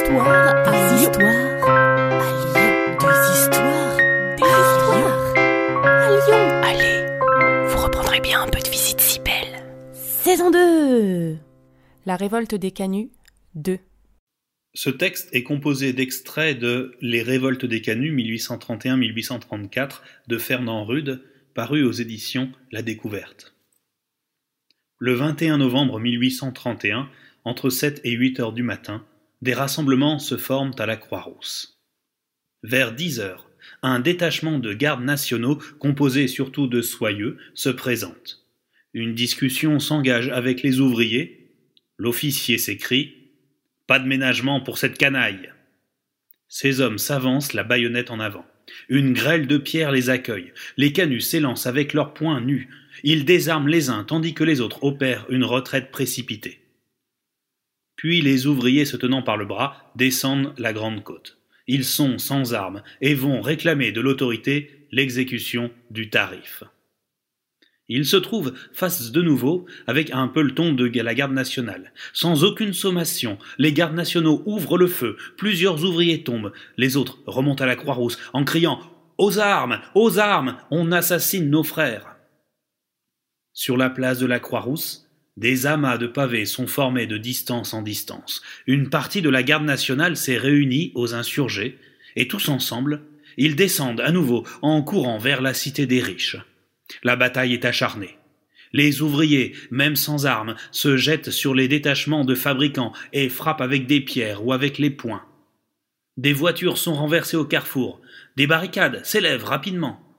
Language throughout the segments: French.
histoires à histoires à Lyon. Des histoires, des histoires à Lyon. Allez, vous reprendrez bien un peu de visite si belle. Saison 2 La révolte des canuts 2 Ce texte est composé d'extraits de Les révoltes des canuts 1831-1834 de Fernand Rude, paru aux éditions La Découverte. Le 21 novembre 1831, entre 7 et 8 heures du matin, des rassemblements se forment à la Croix-Rousse. Vers 10 heures, un détachement de gardes nationaux, composé surtout de soyeux, se présente. Une discussion s'engage avec les ouvriers. L'officier s'écrie Pas de ménagement pour cette canaille. Ces hommes s'avancent la baïonnette en avant. Une grêle de pierres les accueille. Les canuts s'élancent avec leurs poings nus. Ils désarment les uns tandis que les autres opèrent une retraite précipitée. Puis les ouvriers se tenant par le bras descendent la grande côte. Ils sont sans armes et vont réclamer de l'autorité l'exécution du tarif. Ils se trouvent face de nouveau avec un peloton de la garde nationale. Sans aucune sommation, les gardes nationaux ouvrent le feu, plusieurs ouvriers tombent, les autres remontent à la Croix-Rousse en criant Aux armes Aux armes On assassine nos frères sur la place de la Croix-Rousse, des amas de pavés sont formés de distance en distance. Une partie de la garde nationale s'est réunie aux insurgés, et tous ensemble, ils descendent à nouveau en courant vers la cité des riches. La bataille est acharnée. Les ouvriers, même sans armes, se jettent sur les détachements de fabricants et frappent avec des pierres ou avec les poings. Des voitures sont renversées au carrefour, des barricades s'élèvent rapidement.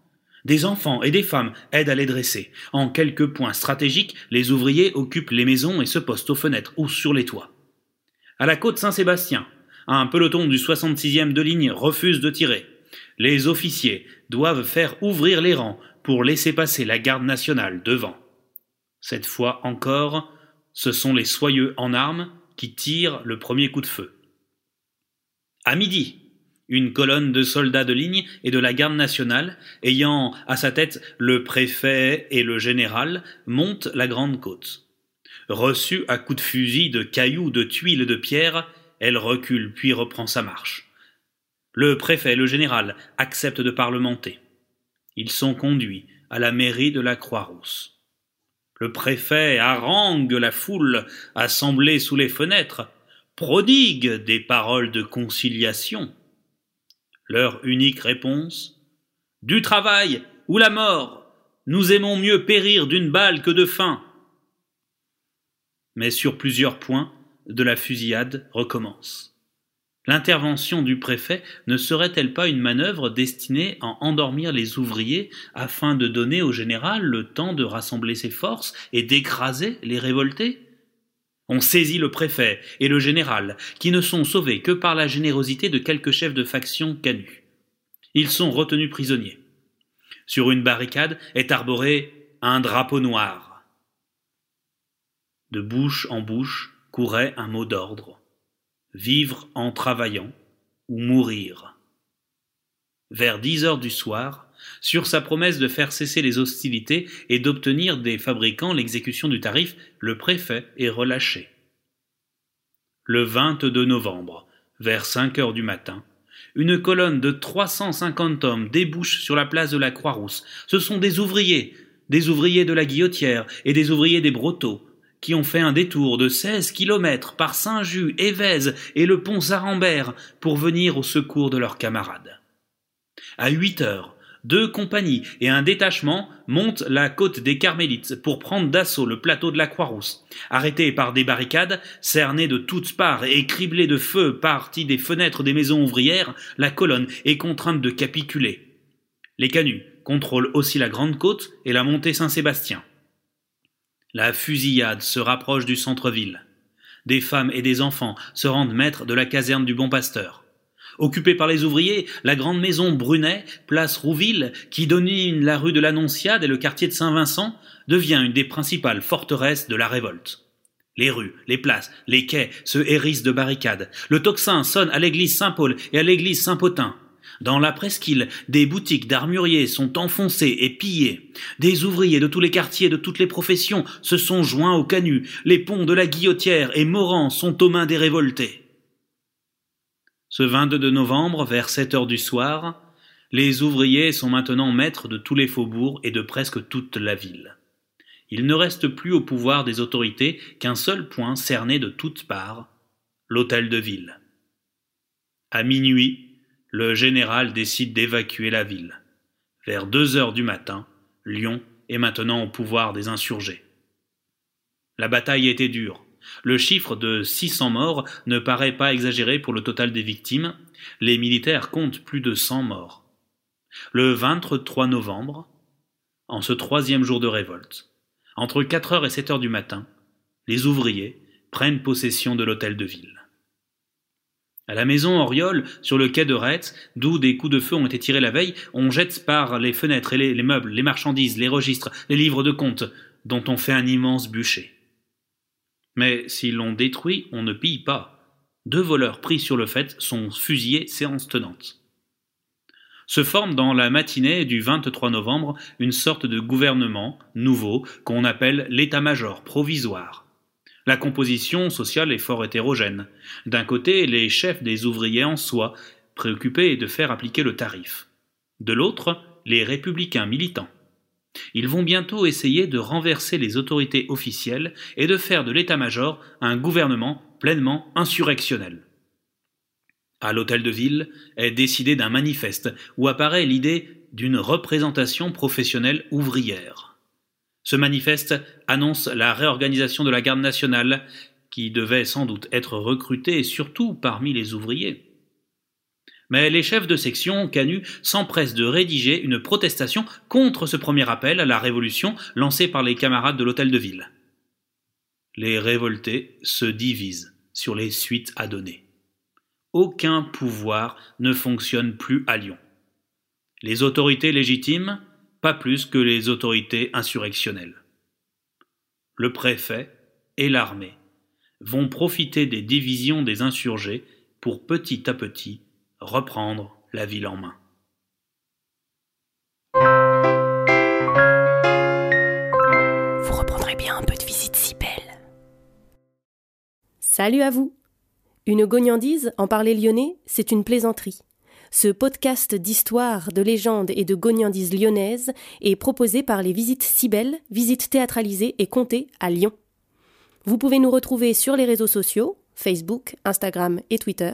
Des enfants et des femmes aident à les dresser. En quelques points stratégiques, les ouvriers occupent les maisons et se postent aux fenêtres ou sur les toits. À la côte Saint-Sébastien, un peloton du 66e de ligne refuse de tirer. Les officiers doivent faire ouvrir les rangs pour laisser passer la garde nationale devant. Cette fois encore, ce sont les soyeux en armes qui tirent le premier coup de feu. À midi, une colonne de soldats de ligne et de la garde nationale, ayant à sa tête le préfet et le général, monte la grande côte. Reçue à coups de fusil, de cailloux, de tuiles, de pierres, elle recule puis reprend sa marche. Le préfet et le général acceptent de parlementer. Ils sont conduits à la mairie de la Croix-Rousse. Le préfet harangue la foule assemblée sous les fenêtres, prodigue des paroles de conciliation. Leur unique réponse Du travail ou la mort Nous aimons mieux périr d'une balle que de faim. Mais sur plusieurs points, de la fusillade recommence. L'intervention du préfet ne serait-elle pas une manœuvre destinée à endormir les ouvriers afin de donner au général le temps de rassembler ses forces et d'écraser les révoltés? On saisit le préfet et le général, qui ne sont sauvés que par la générosité de quelques chefs de faction canus. Ils sont retenus prisonniers. Sur une barricade est arboré un drapeau noir. De bouche en bouche courait un mot d'ordre vivre en travaillant ou mourir. Vers dix heures du soir, sur sa promesse de faire cesser les hostilités et d'obtenir des fabricants l'exécution du tarif, le préfet est relâché. Le 22 novembre, vers 5 heures du matin, une colonne de 350 hommes débouche sur la place de la Croix-Rousse. Ce sont des ouvriers, des ouvriers de la Guillotière et des ouvriers des Brotteaux, qui ont fait un détour de 16 kilomètres par Saint-Just, Évèze et le pont Sarambert pour venir au secours de leurs camarades. À 8 heures, deux compagnies et un détachement montent la côte des Carmélites pour prendre d'assaut le plateau de la Croix-Rousse. Arrêtés par des barricades, cernés de toutes parts et criblés de feux partis des fenêtres des maisons ouvrières, la colonne est contrainte de capituler. Les canuts contrôlent aussi la Grande Côte et la montée Saint-Sébastien. La fusillade se rapproche du centre-ville. Des femmes et des enfants se rendent maîtres de la caserne du Bon Pasteur. Occupée par les ouvriers, la grande maison Brunet, place Rouville, qui domine la rue de l'Annonciade et le quartier de Saint-Vincent, devient une des principales forteresses de la révolte. Les rues, les places, les quais se hérissent de barricades. Le tocsin sonne à l'église Saint-Paul et à l'église Saint-Potin. Dans la presqu'île, des boutiques d'armuriers sont enfoncées et pillées. Des ouvriers de tous les quartiers, de toutes les professions, se sont joints au canut. Les ponts de la Guillotière et Morand sont aux mains des révoltés. Ce 22 novembre, vers 7 heures du soir, les ouvriers sont maintenant maîtres de tous les faubourgs et de presque toute la ville. Il ne reste plus au pouvoir des autorités qu'un seul point cerné de toutes parts, l'hôtel de ville. À minuit, le général décide d'évacuer la ville. Vers deux heures du matin, Lyon est maintenant au pouvoir des insurgés. La bataille était dure. Le chiffre de 600 morts ne paraît pas exagéré pour le total des victimes. Les militaires comptent plus de 100 morts. Le 23 novembre, en ce troisième jour de révolte, entre 4 heures et 7 heures du matin, les ouvriers prennent possession de l'hôtel de ville. À la maison Oriol, sur le quai de Retz, d'où des coups de feu ont été tirés la veille, on jette par les fenêtres et les, les meubles, les marchandises, les registres, les livres de comptes, dont on fait un immense bûcher. Mais si l'on détruit, on ne pille pas. Deux voleurs pris sur le fait sont fusillés séance tenante. Se forme dans la matinée du 23 novembre une sorte de gouvernement nouveau qu'on appelle l'état-major provisoire. La composition sociale est fort hétérogène. D'un côté, les chefs des ouvriers en soi, préoccupés de faire appliquer le tarif. De l'autre, les républicains militants. Ils vont bientôt essayer de renverser les autorités officielles et de faire de l'état-major un gouvernement pleinement insurrectionnel. À l'hôtel de ville est décidé d'un manifeste où apparaît l'idée d'une représentation professionnelle ouvrière. Ce manifeste annonce la réorganisation de la garde nationale, qui devait sans doute être recrutée surtout parmi les ouvriers. Mais les chefs de section Canu s'empressent de rédiger une protestation contre ce premier appel à la révolution lancé par les camarades de l'hôtel de ville. Les révoltés se divisent sur les suites à donner. Aucun pouvoir ne fonctionne plus à Lyon. Les autorités légitimes pas plus que les autorités insurrectionnelles. Le préfet et l'armée vont profiter des divisions des insurgés pour petit à petit reprendre la ville en main. Vous reprendrez bien un peu de visite si belle. Salut à vous Une gognandise, en parler lyonnais, c'est une plaisanterie. Ce podcast d'histoire, de légendes et de gognandises lyonnaises est proposé par les Visites Cybelles, visites théâtralisées et comptées à Lyon. Vous pouvez nous retrouver sur les réseaux sociaux, Facebook, Instagram et Twitter.